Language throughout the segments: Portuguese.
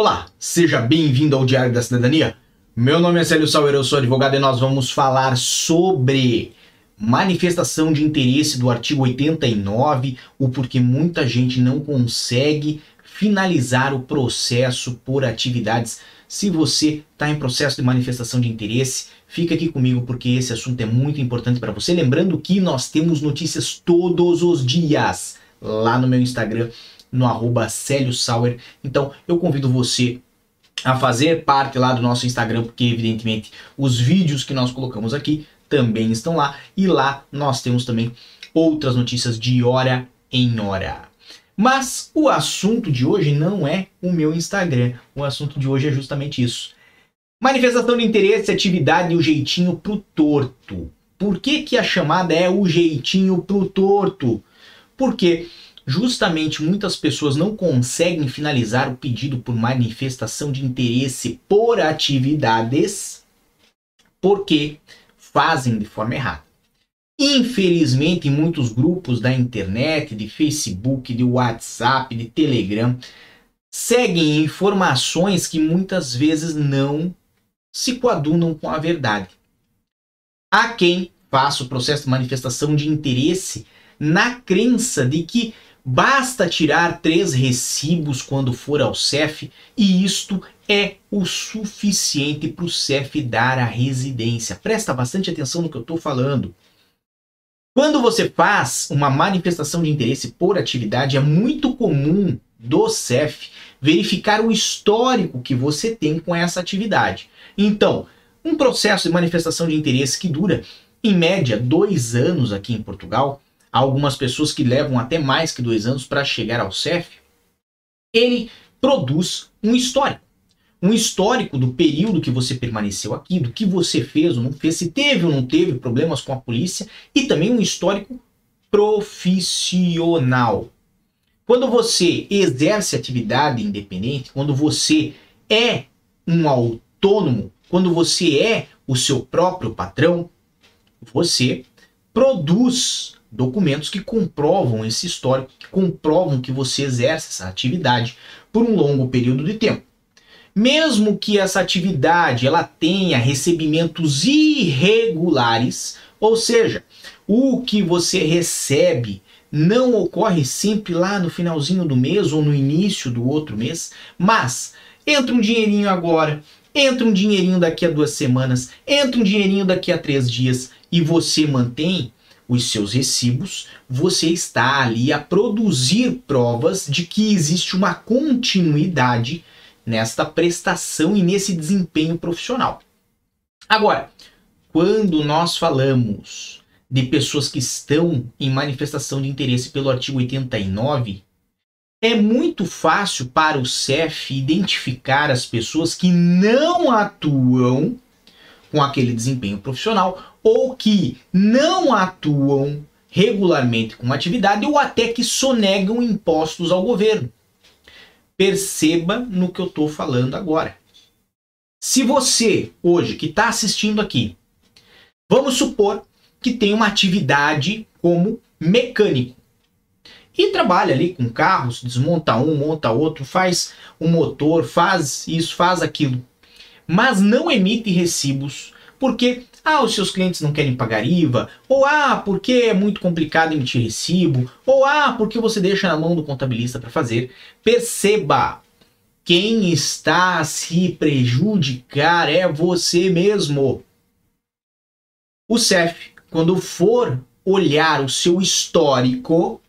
Olá, seja bem-vindo ao Diário da Cidadania. Meu nome é Célio Sauer, eu sou advogado e nós vamos falar sobre manifestação de interesse do artigo 89, o porquê muita gente não consegue finalizar o processo por atividades. Se você está em processo de manifestação de interesse, fica aqui comigo porque esse assunto é muito importante para você. Lembrando que nós temos notícias todos os dias lá no meu Instagram no arroba Célio Sauer. Então eu convido você a fazer parte lá do nosso Instagram, porque evidentemente os vídeos que nós colocamos aqui também estão lá e lá nós temos também outras notícias de hora em hora. Mas o assunto de hoje não é o meu Instagram. O assunto de hoje é justamente isso. Manifestação de interesse, atividade e o jeitinho pro torto. Por que, que a chamada é o jeitinho pro torto? Porque justamente muitas pessoas não conseguem finalizar o pedido por manifestação de interesse por atividades porque fazem de forma errada. Infelizmente, em muitos grupos da internet, de Facebook, de WhatsApp, de Telegram, seguem informações que muitas vezes não se coadunam com a verdade. Há quem faça o processo de manifestação de interesse na crença de que Basta tirar três recibos quando for ao CEF e isto é o suficiente para o CEF dar a residência. Presta bastante atenção no que eu estou falando. Quando você faz uma manifestação de interesse por atividade, é muito comum do CEF verificar o histórico que você tem com essa atividade. Então, um processo de manifestação de interesse que dura, em média, dois anos aqui em Portugal, há algumas pessoas que levam até mais que dois anos para chegar ao CEF, ele produz um histórico. Um histórico do período que você permaneceu aqui, do que você fez ou não fez, se teve ou não teve problemas com a polícia, e também um histórico profissional. Quando você exerce atividade independente, quando você é um autônomo, quando você é o seu próprio patrão, você produz documentos que comprovam esse histórico, que comprovam que você exerce essa atividade por um longo período de tempo. Mesmo que essa atividade ela tenha recebimentos irregulares, ou seja, o que você recebe não ocorre sempre lá no finalzinho do mês ou no início do outro mês, mas entra um dinheirinho agora, entra um dinheirinho daqui a duas semanas, entra um dinheirinho daqui a três dias e você mantém os seus recibos, você está ali a produzir provas de que existe uma continuidade nesta prestação e nesse desempenho profissional. Agora, quando nós falamos de pessoas que estão em manifestação de interesse pelo artigo 89, é muito fácil para o CEF identificar as pessoas que não atuam com aquele desempenho profissional ou que não atuam regularmente com atividade ou até que sonegam impostos ao governo. Perceba no que eu estou falando agora. Se você, hoje, que está assistindo aqui, vamos supor que tem uma atividade como mecânico e trabalha ali com carros, desmonta um, monta outro, faz um motor, faz isso, faz aquilo mas não emite recibos porque ah, os seus clientes não querem pagar IVA, ou ah, porque é muito complicado emitir recibo, ou ah, porque você deixa na mão do contabilista para fazer. Perceba, quem está a se prejudicar é você mesmo. O CEF, quando for olhar o seu histórico,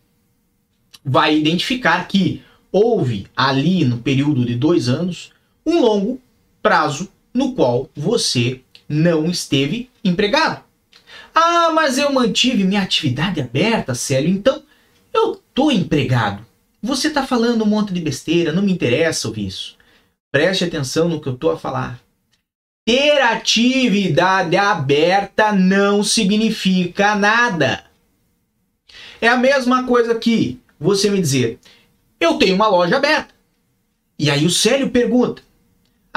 vai identificar que houve ali no período de dois anos um longo prazo no qual você não esteve empregado. Ah, mas eu mantive minha atividade aberta, Célio, então eu tô empregado. Você está falando um monte de besteira, não me interessa ouvir isso. Preste atenção no que eu tô a falar. Ter atividade aberta não significa nada. É a mesma coisa que você me dizer, eu tenho uma loja aberta. E aí o Célio pergunta,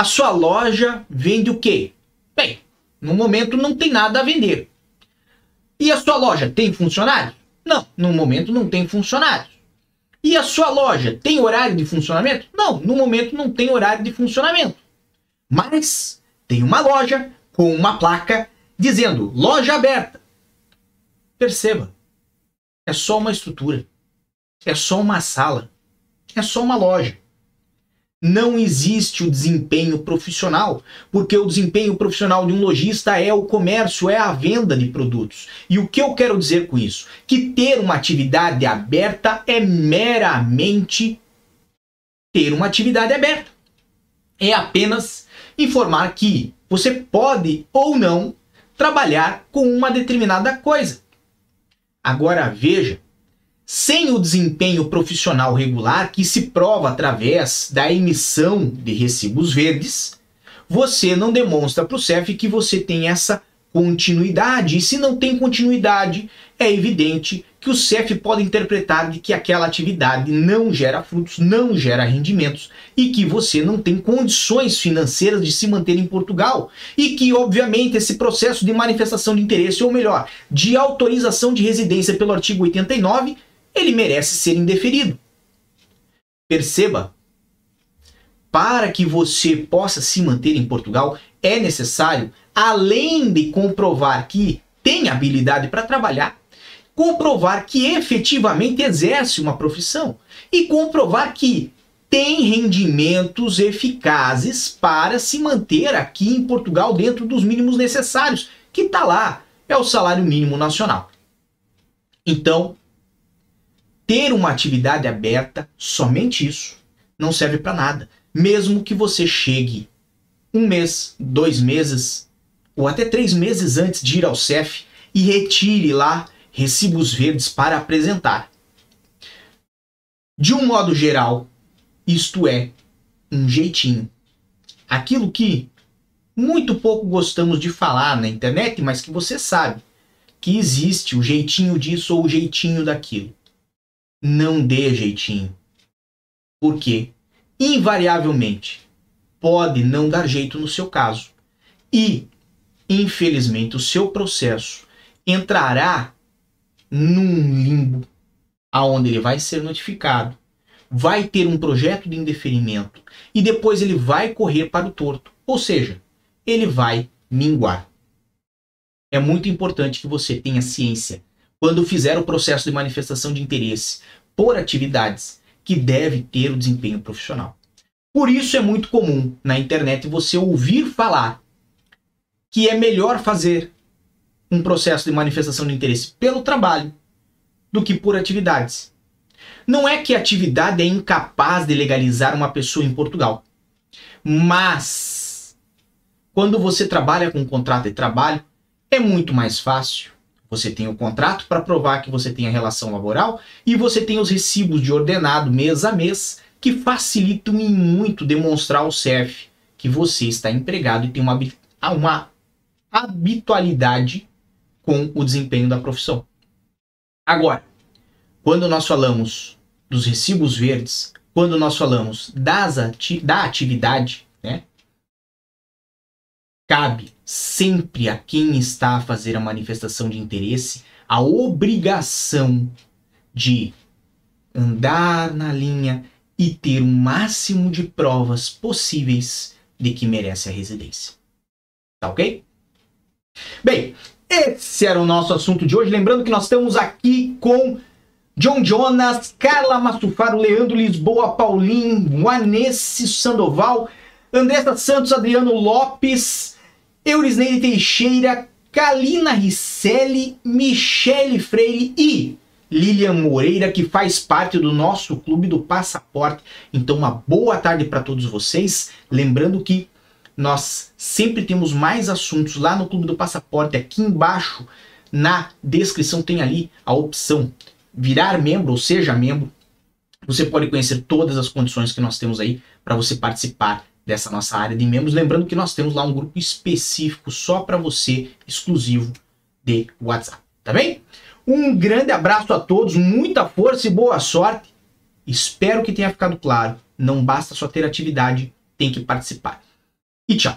a sua loja vende o quê? Bem, no momento não tem nada a vender. E a sua loja tem funcionários? Não, no momento não tem funcionários. E a sua loja tem horário de funcionamento? Não, no momento não tem horário de funcionamento. Mas tem uma loja com uma placa dizendo loja aberta. Perceba, é só uma estrutura, é só uma sala, é só uma loja não existe o desempenho profissional, porque o desempenho profissional de um lojista é o comércio, é a venda de produtos. E o que eu quero dizer com isso? Que ter uma atividade aberta é meramente ter uma atividade aberta. É apenas informar que você pode ou não trabalhar com uma determinada coisa. Agora veja sem o desempenho profissional regular, que se prova através da emissão de recibos verdes, você não demonstra para o CEF que você tem essa continuidade. E se não tem continuidade, é evidente que o CEF pode interpretar de que aquela atividade não gera frutos, não gera rendimentos e que você não tem condições financeiras de se manter em Portugal. E que, obviamente, esse processo de manifestação de interesse, ou melhor, de autorização de residência pelo artigo 89, ele merece ser indeferido. Perceba, para que você possa se manter em Portugal, é necessário, além de comprovar que tem habilidade para trabalhar, comprovar que efetivamente exerce uma profissão e comprovar que tem rendimentos eficazes para se manter aqui em Portugal dentro dos mínimos necessários, que está lá, é o salário mínimo nacional. Então, ter uma atividade aberta, somente isso, não serve para nada. Mesmo que você chegue um mês, dois meses ou até três meses antes de ir ao CEF e retire lá recibos verdes para apresentar. De um modo geral, isto é um jeitinho. Aquilo que muito pouco gostamos de falar na internet, mas que você sabe que existe o jeitinho disso ou o jeitinho daquilo não dê jeitinho. Porque, invariavelmente, pode não dar jeito no seu caso. E, infelizmente, o seu processo entrará num limbo aonde ele vai ser notificado, vai ter um projeto de indeferimento e depois ele vai correr para o torto. Ou seja, ele vai minguar. É muito importante que você tenha ciência quando fizer o processo de manifestação de interesse por atividades que deve ter o desempenho profissional. Por isso é muito comum na internet você ouvir falar que é melhor fazer um processo de manifestação de interesse pelo trabalho do que por atividades. Não é que a atividade é incapaz de legalizar uma pessoa em Portugal, mas quando você trabalha com um contrato de trabalho, é muito mais fácil você tem o contrato para provar que você tem a relação laboral e você tem os recibos de ordenado mês a mês que facilitam em muito demonstrar ao CEF que você está empregado e tem uma, uma habitualidade com o desempenho da profissão. Agora, quando nós falamos dos recibos verdes, quando nós falamos das ati da atividade, né, cabe sempre a quem está a fazer a manifestação de interesse a obrigação de andar na linha e ter o máximo de provas possíveis de que merece a residência. Tá ok? Bem, esse era o nosso assunto de hoje. Lembrando que nós estamos aqui com John Jonas, Carla Mastufaro, Leandro Lisboa, Paulinho, Vanessa Sandoval, Andressa Santos, Adriano Lopes, Eurisneide Teixeira, Kalina Risselli, Michele Freire e Lilian Moreira, que faz parte do nosso clube do passaporte. Então, uma boa tarde para todos vocês. Lembrando que nós sempre temos mais assuntos lá no clube do passaporte. Aqui embaixo na descrição tem ali a opção virar membro, ou seja, membro. Você pode conhecer todas as condições que nós temos aí para você participar dessa nossa área de membros. Lembrando que nós temos lá um grupo específico só para você, exclusivo de WhatsApp. Tá bem? Um grande abraço a todos, muita força e boa sorte. Espero que tenha ficado claro. Não basta só ter atividade, tem que participar. E tchau.